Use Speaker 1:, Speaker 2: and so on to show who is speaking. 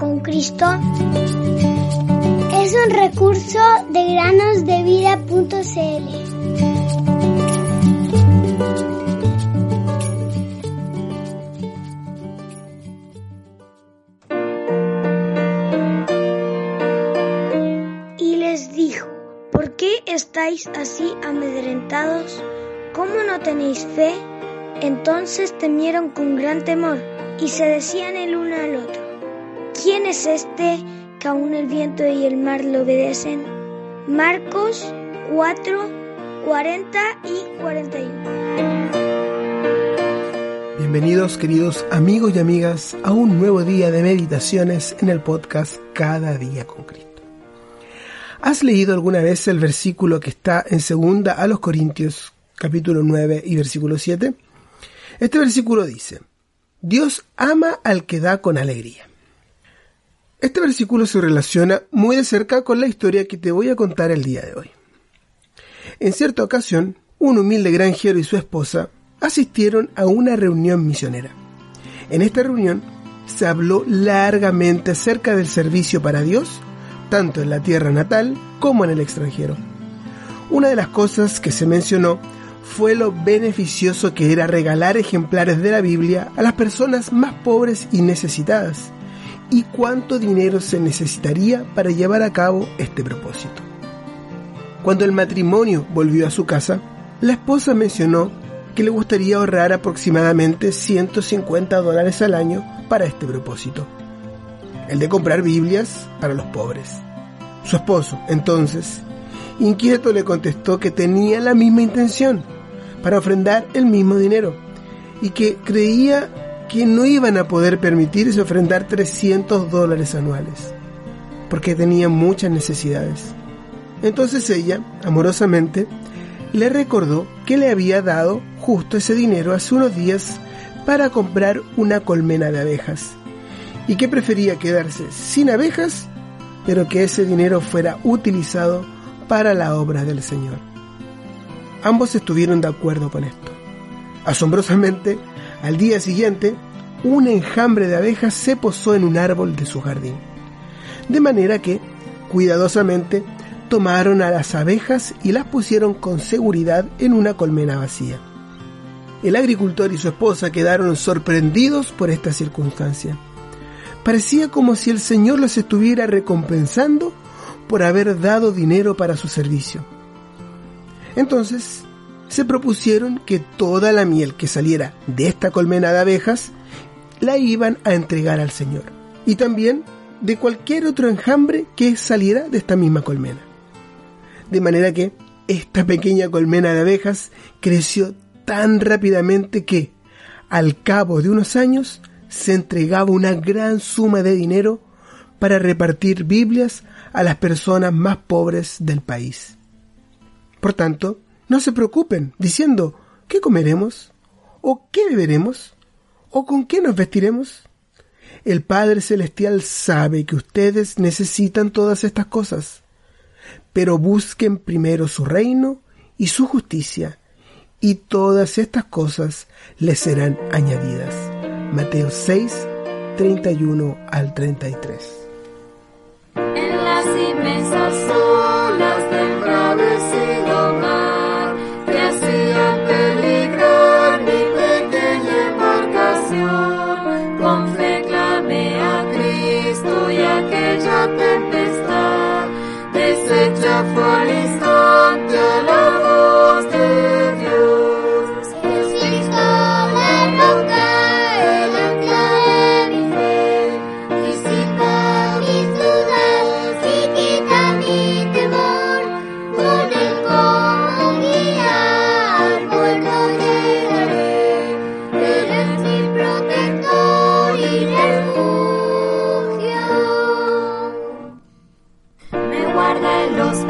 Speaker 1: con Cristo es un recurso de granosdevida.cl. Y les dijo, ¿por qué estáis así amedrentados? ¿Cómo no tenéis fe? Entonces temieron con gran temor y se decían el uno al otro, ¿quién es este que aún el viento y el mar le obedecen? Marcos 4, 40 y 41.
Speaker 2: Bienvenidos queridos amigos y amigas a un nuevo día de meditaciones en el podcast Cada día con Cristo. ¿Has leído alguna vez el versículo que está en segunda a los Corintios capítulo 9 y versículo 7? Este versículo dice, Dios ama al que da con alegría. Este versículo se relaciona muy de cerca con la historia que te voy a contar el día de hoy. En cierta ocasión, un humilde granjero y su esposa asistieron a una reunión misionera. En esta reunión se habló largamente acerca del servicio para Dios, tanto en la tierra natal como en el extranjero. Una de las cosas que se mencionó fue lo beneficioso que era regalar ejemplares de la Biblia a las personas más pobres y necesitadas, y cuánto dinero se necesitaría para llevar a cabo este propósito. Cuando el matrimonio volvió a su casa, la esposa mencionó que le gustaría ahorrar aproximadamente 150 dólares al año para este propósito, el de comprar Biblias para los pobres. Su esposo, entonces, inquieto le contestó que tenía la misma intención, para ofrendar el mismo dinero y que creía que no iban a poder permitirse ofrendar 300 dólares anuales, porque tenían muchas necesidades. Entonces ella, amorosamente, le recordó que le había dado justo ese dinero hace unos días para comprar una colmena de abejas y que prefería quedarse sin abejas, pero que ese dinero fuera utilizado para la obra del Señor. Ambos estuvieron de acuerdo con esto. Asombrosamente, al día siguiente, un enjambre de abejas se posó en un árbol de su jardín. De manera que, cuidadosamente, tomaron a las abejas y las pusieron con seguridad en una colmena vacía. El agricultor y su esposa quedaron sorprendidos por esta circunstancia. Parecía como si el Señor los estuviera recompensando por haber dado dinero para su servicio. Entonces, se propusieron que toda la miel que saliera de esta colmena de abejas la iban a entregar al Señor. Y también de cualquier otro enjambre que saliera de esta misma colmena. De manera que esta pequeña colmena de abejas creció tan rápidamente que, al cabo de unos años, se entregaba una gran suma de dinero para repartir Biblias a las personas más pobres del país. Por tanto, no se preocupen diciendo ¿qué comeremos? ¿O qué beberemos? ¿O con qué nos vestiremos? El Padre Celestial sabe que ustedes necesitan todas estas cosas, pero busquen primero su reino y su justicia, y todas estas cosas les serán añadidas. Mateo 6, 31 al 33.
Speaker 3: En las inmensas olas del guarda los